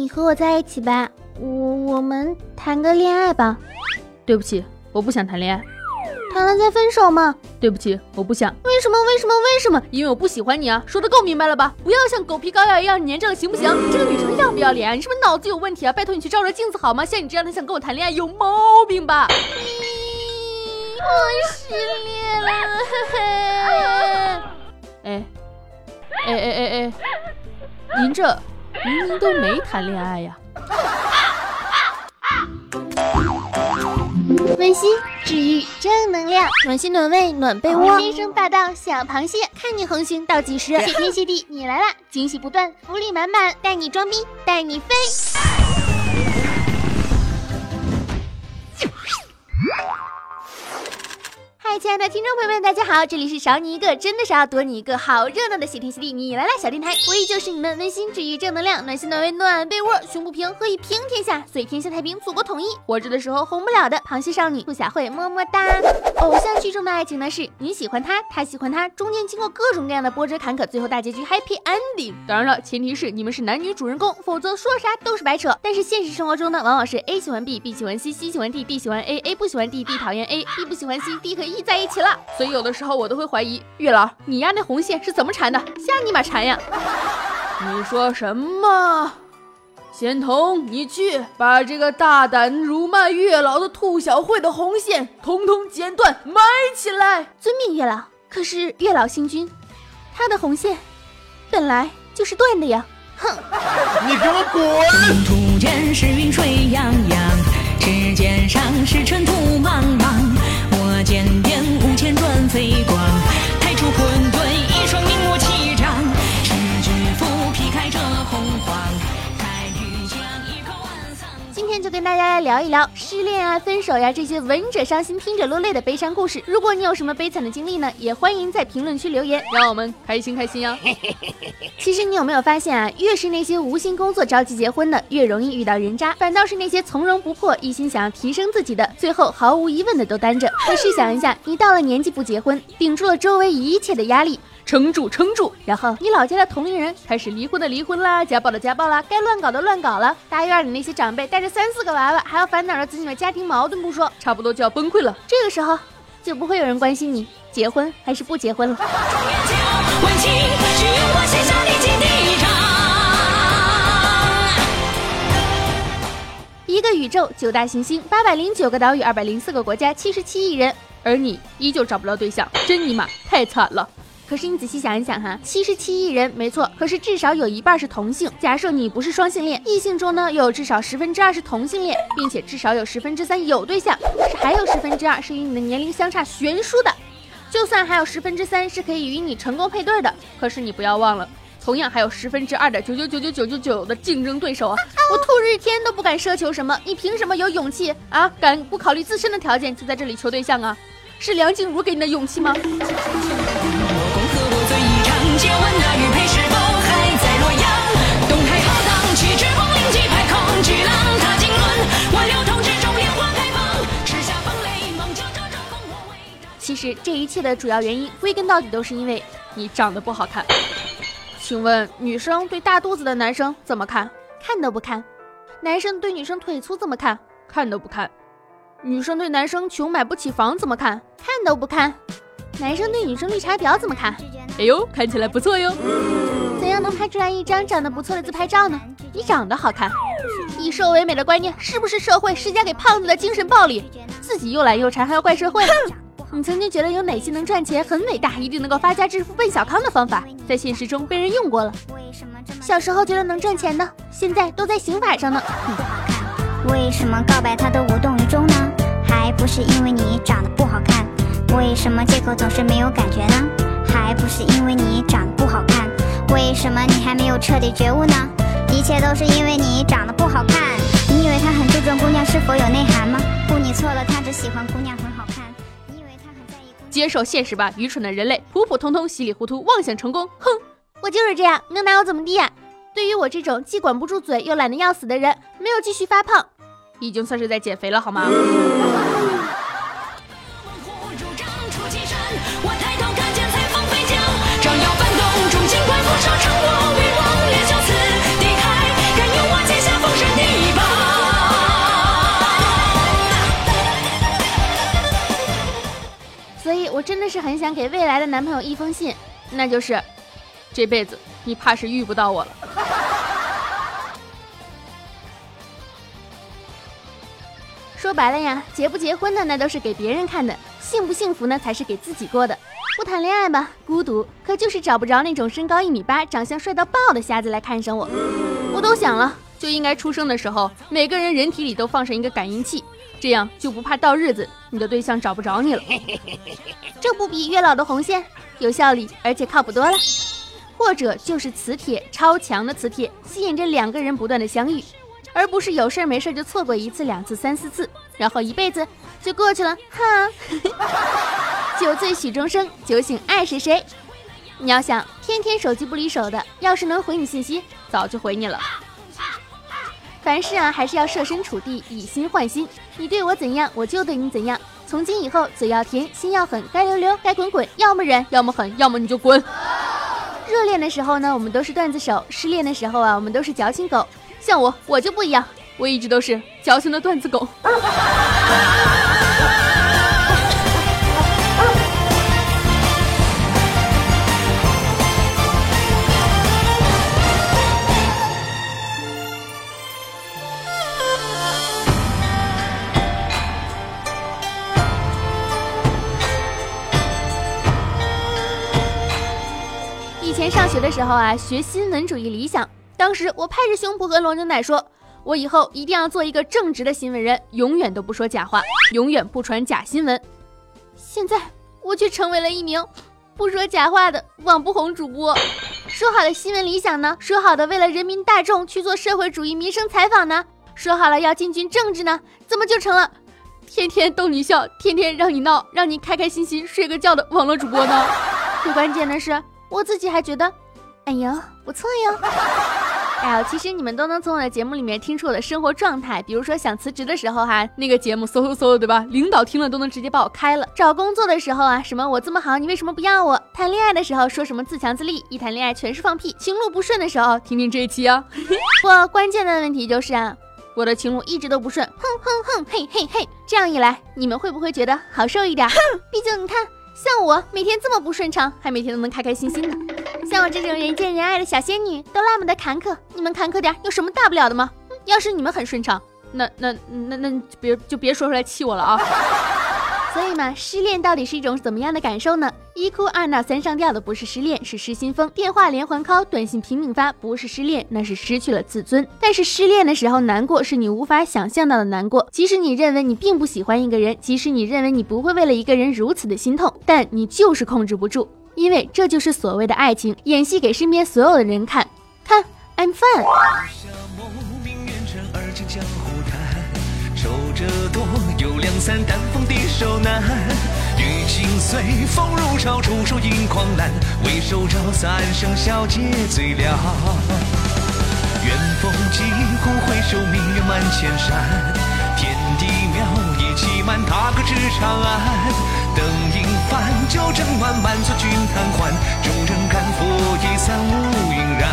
你和我在一起吧，我我们谈个恋爱吧。对不起，我不想谈恋爱。谈了再分手嘛？对不起，我不想。为什么？为什么？为什么？因为我不喜欢你啊！说的够明白了吧？不要像狗皮膏药一样粘着了，行不行？这个女生要不要脸啊？你是不是脑子有问题啊？拜托你去照照镜子好吗？像你这样的想跟我谈恋爱，有毛病吧？我失恋了。哎，哎哎哎哎，您这明明都没谈恋爱呀。温馨治愈正能量，暖心暖胃暖被窝，天生霸道小螃蟹，看你横行倒计时，谢天谢地你来啦，惊喜不断，福利满满，带你装逼带你飞。嗨，亲爱的听众朋友们，大家好，这里是少你一个真的少，多你一个好热闹的谢天谢地你来啦小电台，我依旧是你们温馨治愈正能量，暖心暖胃暖被窝，胸不平何以平天下，所以天下太平，祖国统一。活着的时候红不了的螃蟹少女兔小慧，么么哒。偶像剧中的爱情呢，是你喜欢他，他喜欢他，中间经过各种各样的波折坎坷，最后大结局 happy ending。当然了，前提是你们是男女主人公，否则说啥都是白扯。但是现实生活中呢，往往是 A 喜欢 B，B 喜欢 C，C 喜欢 D，D 喜欢 A，A 不喜欢 D，D 讨厌 A，B 不喜欢 C，D 和 E 在一起了。所以有的时候我都会怀疑月老，你丫那红线是怎么缠的？瞎你妈缠呀！你说什么？仙童，你去把这个大胆辱骂月老的兔小慧的红线统统剪断，埋起来！遵命，月老。可是月老星君，他的红线本来就是断的呀！哼！你给我滚！土间是云水洋洋，指尖上是尘土茫茫。大家来聊一聊失恋啊、分手呀、这些闻者伤心、听者落泪的悲伤故事。如果你有什么悲惨的经历呢，也欢迎在评论区留言，让我们开心开心呀！其实你有没有发现啊，越是那些无心工作、着急结婚的，越容易遇到人渣；反倒是那些从容不迫、一心想要提升自己的，最后毫无疑问的都单着。可试想一下，你到了年纪不结婚，顶住了周围一切的压力，撑住，撑住！然后你老家的同龄人开始离婚的离婚啦，家暴的家暴啦，该乱搞的乱搞了。大院里那些长辈带着三四个娃娃，还要烦恼着子女的家庭矛盾不说，差不多就要崩溃了。这个时候就不会有人关心你结婚还是不结婚了。一个宇宙，九大行星，八百零九个岛屿，二百零四个国家，七十七亿人，而你依旧找不到对象，真尼玛太惨了。可是你仔细想一想哈，七十七亿人没错，可是至少有一半是同性。假设你不是双性恋，异性中呢又有至少十分之二是同性恋，并且至少有十分之三有对象，可是还有十分之二是与你的年龄相差悬殊的。就算还有十分之三是可以与你成功配对的，可是你不要忘了，同样还有十分之二的九九九九九九九的竞争对手啊！我兔日天都不敢奢求什么，你凭什么有勇气啊？敢不考虑自身的条件就在这里求对象啊？是梁静茹给你的勇气吗？其实这一切的主要原因，归根到底都是因为你长得不好看。请问女生对大肚子的男生怎么看？看都不看。男生对女生腿粗怎么看？看都不看。女生对男生穷买不起房怎么看？看都不看。男生对女生绿茶婊怎么看？哎呦，看起来不错哟。怎样能拍出来一张长得不错的自拍照呢？你长得好看。以瘦为美的观念是不是社会施加给胖子的精神暴力？自己又懒又馋还要怪社会？你曾经觉得有哪些能赚钱很伟大，一定能够发家致富奔小康的方法，在现实中被人用过了。为什么这么小时候觉得能赚钱的，现在都在刑法上呢。不好看为什么告白他都无动于衷呢？还不是因为你长得不好看。为什么借口总是没有感觉呢？还不是因为你长得不好看。为什么你还没有彻底觉悟呢？一切都是因为你长得不好看。你以为他很注重姑娘是否有内涵吗？不，你错了，他只喜欢姑娘接受现实吧，愚蠢的人类，普普通通，稀里糊涂，妄想成功，哼！我就是这样，能拿我怎么地呀？对于我这种既管不住嘴又懒得要死的人，没有继续发胖，已经算是在减肥了，好吗？我抬头看见彩虹飞将，招摇翻动，中尽怪斧手成想给未来的男朋友一封信，那就是这辈子你怕是遇不到我了。说白了呀，结不结婚的那都是给别人看的，幸不幸福呢才是给自己过的。不谈恋爱吧，孤独，可就是找不着那种身高一米八、长相帅到爆的瞎子来看上我。我都想了，就应该出生的时候，每个人人体里都放上一个感应器，这样就不怕到日子你的对象找不着你了。这不比月老的红线有效率，而且靠谱多了。或者就是磁铁，超强的磁铁吸引着两个人不断的相遇。而不是有事没事就错过一次、两次、三四次，然后一辈子就过去了。哈，酒醉许终生，酒醒爱谁谁？你要想天天手机不离手的，要是能回你信息，早就回你了。凡事啊，还是要设身处地，以心换心。你对我怎样，我就对你怎样。从今以后，嘴要甜，心要狠，该溜溜，该滚滚，要么忍，要么狠，要么你就滚。热恋的时候呢，我们都是段子手；失恋的时候啊，我们都是矫情狗。像我，我就不一样，我一直都是矫情的段子狗。时候啊，学新闻主义理想。当时我拍着胸脯和罗牛奶说：“我以后一定要做一个正直的新闻人，永远都不说假话，永远不传假新闻。”现在我却成为了一名不说假话的网不红主播。说好的新闻理想呢？说好的为了人民大众去做社会主义民生采访呢？说好了要进军政治呢？怎么就成了天天逗你笑，天天让你闹，让你开开心心睡个觉的网络主播呢？最关键的是，我自己还觉得，哎呦，不错哟。哎呦，其实你们都能从我的节目里面听出我的生活状态，比如说想辞职的时候哈，那个节目嗖嗖嗖的，对吧？领导听了都能直接把我开了。找工作的时候啊，什么我这么好，你为什么不要我？谈恋爱的时候说什么自强自立，一谈恋爱全是放屁。情路不顺的时候，听听这一期啊。不，关键的问题就是啊，我的情路一直都不顺，哼哼哼，嘿嘿嘿。这样一来，你们会不会觉得好受一点？哼，毕竟你看。像我每天这么不顺畅，还每天都能开开心心的。像我这种人见人爱的小仙女，都那么的坎坷，你们坎坷点有什么大不了的吗？要是你们很顺畅，那那那那别就别说出来气我了啊。所以嘛，失恋到底是一种怎么样的感受呢？一哭二闹三上吊的不是失恋，是失心疯；电话连环 call，短信拼命发，不是失恋，那是失去了自尊。但是失恋的时候难过，是你无法想象到的难过。即使你认为你并不喜欢一个人，即使你认为你不会为了一个人如此的心痛，但你就是控制不住，因为这就是所谓的爱情，演戏给身边所有的人看。看，I'm fun。三丹凤的手难，雨情随风如潮，出手引狂澜。为手招三生笑皆醉了。远风疾呼回首，明月满千山。天地庙野气满，踏歌至长安。灯影繁，酒正暖，满座君贪欢。众人赶，佛已散，乌云染。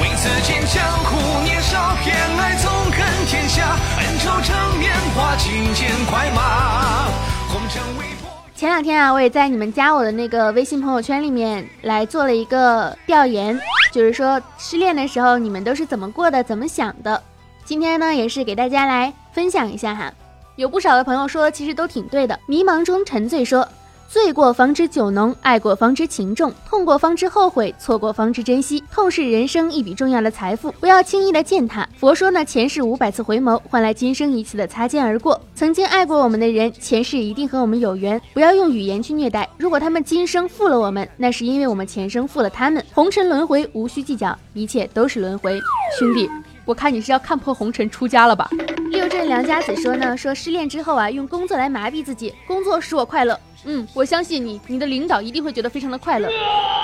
为此间江湖年少偏爱纵横天下，恩仇成年华，轻剑快马，红尘未破。前两天啊，我也在你们加我的那个微信朋友圈里面来做了一个调研，就是说失恋的时候你们都是怎么过的，怎么想的。今天呢，也是给大家来分享一下哈。有不少的朋友说，其实都挺对的。迷茫中沉醉说。醉过方知酒浓，爱过方知情重，痛过方知后悔，错过方知珍惜。痛是人生一笔重要的财富，不要轻易的践踏。佛说呢，前世五百次回眸，换来今生一次的擦肩而过。曾经爱过我们的人，前世一定和我们有缘。不要用语言去虐待。如果他们今生负了我们，那是因为我们前生负了他们。红尘轮回，无需计较，一切都是轮回。兄弟，我看你是要看破红尘出家了吧？六镇良家子说呢，说失恋之后啊，用工作来麻痹自己，工作使我快乐。嗯，我相信你，你的领导一定会觉得非常的快乐。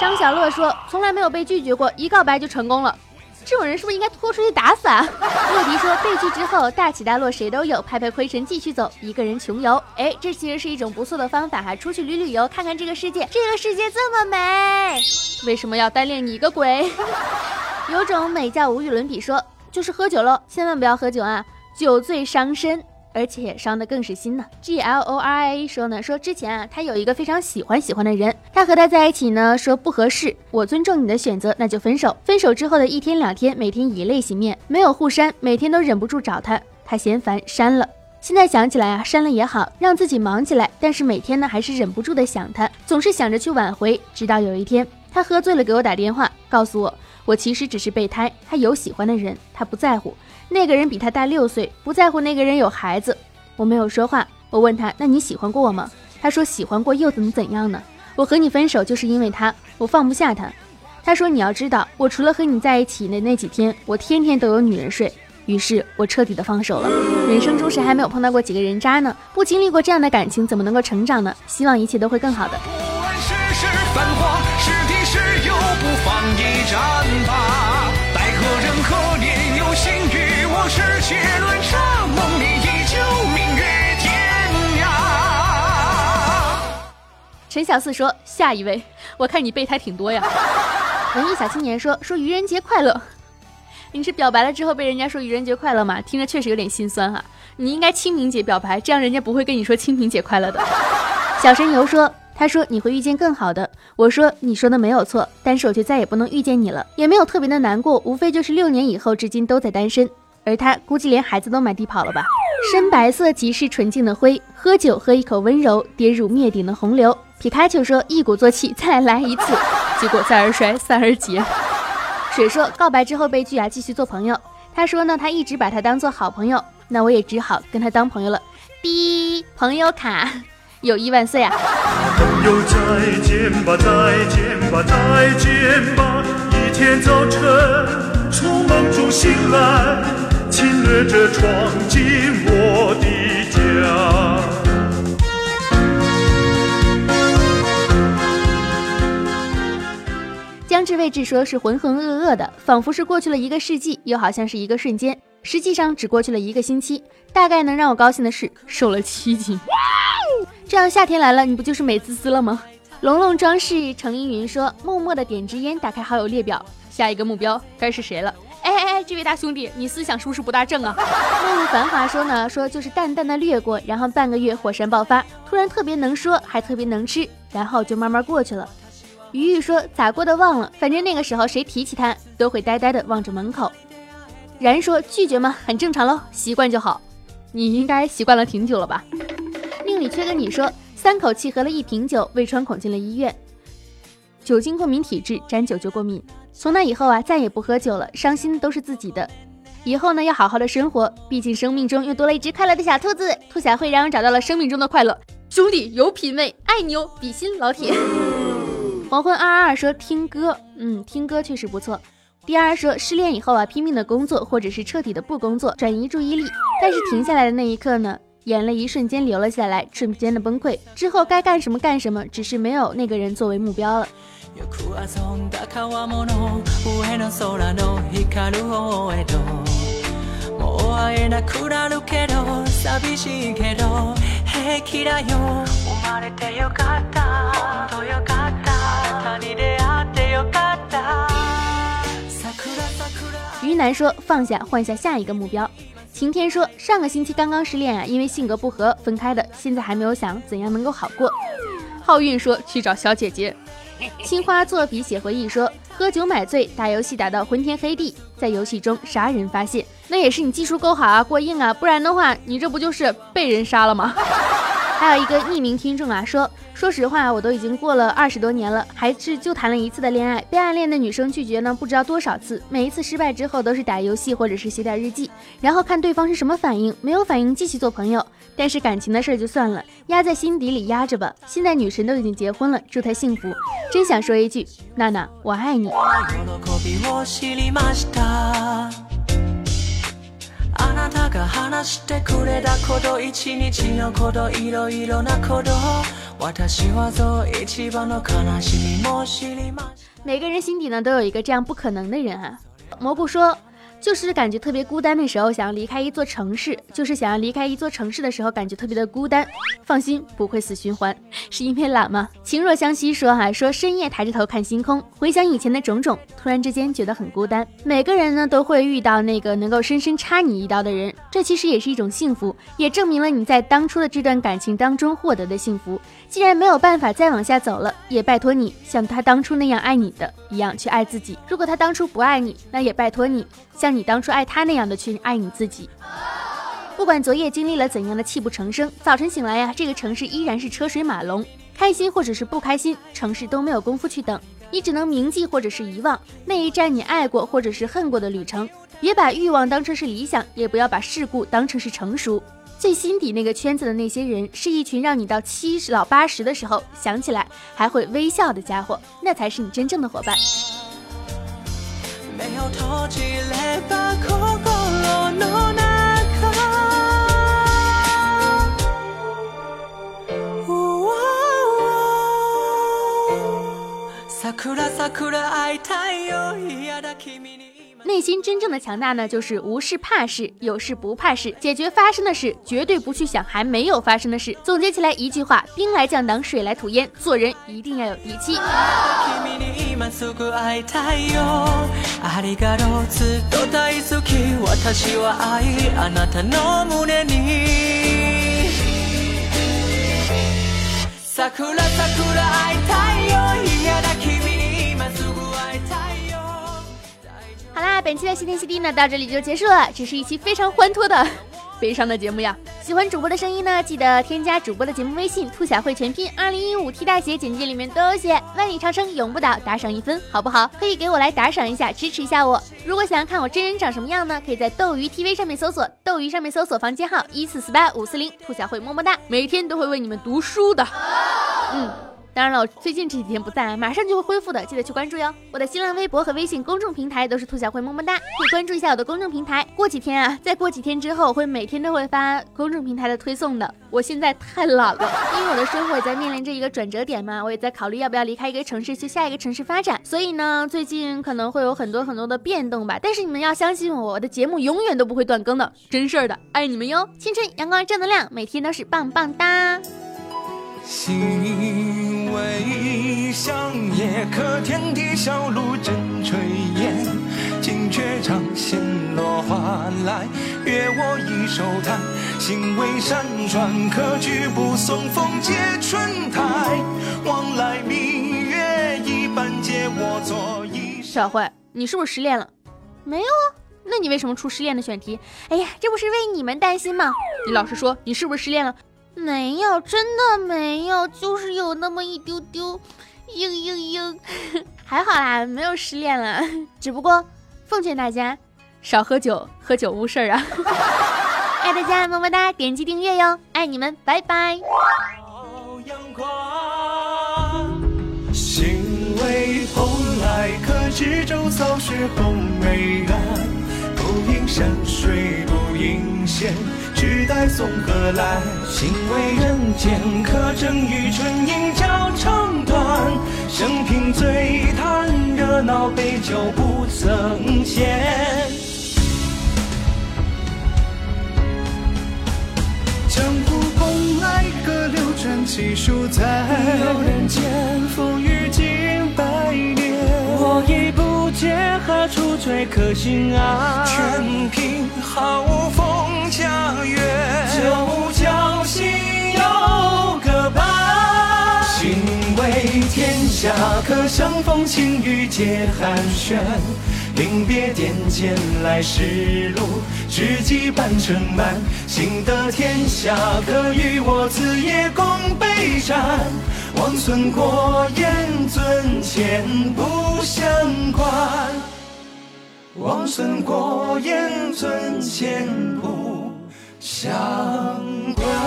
张小乐说，从来没有被拒绝过，一告白就成功了。这种人是不是应该拖出去打死啊？洛迪说，被拒之后大起大落谁都有，拍拍灰尘继续走，一个人穷游。哎，这其实是一种不错的方法哈，出去旅旅游，看看这个世界，这个世界这么美，为什么要单恋你个鬼？有种美叫无与伦比，说就是喝酒喽，千万不要喝酒啊，酒醉伤身。而且伤的更是心呢。G L O R I A 说呢，说之前啊，他有一个非常喜欢喜欢的人，他和他在一起呢，说不合适，我尊重你的选择，那就分手。分手之后的一天两天，每天以泪洗面，没有互删，每天都忍不住找他，他嫌烦删了。现在想起来啊，删了也好，让自己忙起来。但是每天呢，还是忍不住的想他，总是想着去挽回。直到有一天，他喝醉了给我打电话，告诉我，我其实只是备胎，他有喜欢的人，他不在乎。那个人比他大六岁，不在乎那个人有孩子。我没有说话，我问他，那你喜欢过我吗？他说喜欢过又怎么怎样呢？我和你分手就是因为他，我放不下他。他说你要知道，我除了和你在一起的那几天，我天天都有女人睡。于是我彻底的放手了。人生中谁还没有碰到过几个人渣呢？不经历过这样的感情，怎么能够成长呢？希望一切都会更好的。陈小四说：“下一位，我看你备胎挺多呀。”文艺小青年说：“说愚人节快乐。”你是表白了之后被人家说愚人节快乐吗？听着确实有点心酸哈。你应该清明节表白，这样人家不会跟你说清明节快乐的。小神游说，他说你会遇见更好的。我说你说的没有错，但是我却再也不能遇见你了，也没有特别的难过，无非就是六年以后至今都在单身。而他估计连孩子都满地跑了吧。深白色即是纯净的灰，喝酒喝一口温柔，跌入灭顶的洪流。皮卡丘说一鼓作气再来一次，结果再而衰，三而竭。水说告白之后被拒啊，继续做朋友。他说呢，他一直把他当做好朋友，那我也只好跟他当朋友了。滴朋友卡，友谊万岁啊！朋友再见吧，再见吧，再见吧。一天早晨从梦中醒来，侵略着闯进我的江志未志说是浑浑噩噩的，仿佛是过去了一个世纪，又好像是一个瞬间，实际上只过去了一个星期。大概能让我高兴的是瘦了七斤，这样夏天来了，你不就是美滋滋了吗？龙龙装饰程依云说，默默的点支烟，打开好友列表，下一个目标该是谁了？哎哎哎，这位大兄弟，你思想是不是不大正啊？梦入繁华说呢，说就是淡淡的掠过，然后半个月火山爆发，突然特别能说，还特别能吃，然后就慢慢过去了。鱼鱼说：“咋过的忘了，反正那个时候谁提起他，都会呆呆的望着门口。”然说：“拒绝吗？很正常喽，习惯就好。你应该习惯了挺久了吧？”命里缺个你说：“三口气喝了一瓶酒，胃穿孔进了医院。酒精过敏体质，沾酒就过敏。从那以后啊，再也不喝酒了。伤心都是自己的。以后呢，要好好的生活，毕竟生命中又多了一只快乐的小兔子。兔小慧让我找到了生命中的快乐。兄弟有品位，爱你哦，比心老铁。”黄昏二二二说听歌，嗯，听歌确实不错。第二说失恋以后啊，拼命的工作，或者是彻底的不工作，转移注意力。但是停下来的那一刻呢，眼泪一瞬间流了下来，瞬间的崩溃。之后该干什么干什么，只是没有那个人作为目标了。于南说放下，换下下一个目标。晴天说上个星期刚刚失恋啊，因为性格不合分开的，现在还没有想怎样能够好过。浩运说去找小姐姐。青花作笔写回忆说喝酒买醉，打游戏打到昏天黑地，在游戏中杀人发泄，那也是你技术够好啊，过硬啊，不然的话你这不就是被人杀了吗？还有一个匿名听众啊，说说实话，我都已经过了二十多年了，还是就谈了一次的恋爱，被暗恋的女生拒绝呢，不知道多少次。每一次失败之后，都是打游戏或者是写点日记，然后看对方是什么反应，没有反应继续做朋友。但是感情的事儿就算了，压在心底里压着吧。现在女神都已经结婚了，祝她幸福。真想说一句，娜娜，我爱你。每个人心底呢都有一个这样不可能的人啊。蘑菇说，就是感觉特别孤单的时候，想要离开一座城市，就是想要离开一座城市的时候，感觉特别的孤单。放心，不会死循环，是因为懒吗？情若相惜说哈，说深夜抬着头看星空，回想以前的种种，突然之间觉得很孤单。每个人呢都会遇到那个能够深深插你一刀的人，这其实也是一种幸福，也证明了你在当初的这段感情当中获得的幸福。既然没有办法再往下走了，也拜托你像他当初那样爱你的一样去爱自己。如果他当初不爱你，那也拜托你像。你当初爱他那样的去爱你自己，不管昨夜经历了怎样的泣不成声，早晨醒来呀，这个城市依然是车水马龙。开心或者是不开心，城市都没有功夫去等，你只能铭记或者是遗忘那一站你爱过或者是恨过的旅程。别把欲望当成是理想，也不要把事故当成是成熟。最心底那个圈子的那些人，是一群让你到七十老八十的时候想起来还会微笑的家伙，那才是你真正的伙伴。内心真正的强大呢，就是无事怕事，有事不怕事，解决发生的事，绝对不去想还没有发生的事。总结起来一句话：兵来将挡，水来土掩。做人一定要有底气。好啦本期的西天西地呢，到这里就结束了。这是一期非常欢脱的悲伤的节目呀。喜欢主播的声音呢，记得添加主播的节目微信“兔小慧全拼二零一五 T 大写”，简介里面都有写。万里长城永不倒，打赏一分好不好？可以给我来打赏一下，支持一下我。如果想要看我真人长什么样呢？可以在斗鱼 TV 上面搜索，斗鱼上面搜索房间号一四四八五四零，兔小慧么么哒，每天都会为你们读书的。嗯。当然了，我最近这几天不在，马上就会恢复的，记得去关注哟。我的新浪微博和微信公众平台都是兔小慧么么哒，可以关注一下我的公众平台。过几天啊，再过几天之后，会每天都会发公众平台的推送的。我现在太懒了，因为我的生活也在面临着一个转折点嘛，我也在考虑要不要离开一个城市去下一个城市发展，所以呢，最近可能会有很多很多的变动吧。但是你们要相信我，我的节目永远都不会断更的，真事儿的，爱你们哟！青春阳光正能量，每天都是棒棒哒。心为香叶，可天地小路真炊烟。金雀彰显落花来，阅我一手弹。心为山川，可举步送风接春台。往来明月一般，借我做一。小慧，你是不是失恋了？没有啊，那你为什么出失恋的选题？哎呀，这不是为你们担心吗？你老实说，你是不是失恋了？没有，真的没有，就是有那么一丢丢，嘤嘤嘤，还好啦，没有失恋了，只不过奉劝大家少喝酒，喝酒误事儿啊！爱大家么么哒，点击订阅哟，爱你们，拜拜。心为蓬莱，可知舟早雪红梅岸，不应山水不应仙。只待送和来，心为人间，可证与春阴交长短。生平最叹热闹，杯酒不曾闲。江湖风来，歌流转，气数在。有人间，风雨经百年。我已不解何处最可心啊，全凭好风。家园，九江心有个伴。心为天下，可相逢情雨皆寒暄。临别点剑来时路，知己半城满。幸得天下，可与我此夜共北山。王孙过眼尊前不相关。王孙过眼，尊前不相关。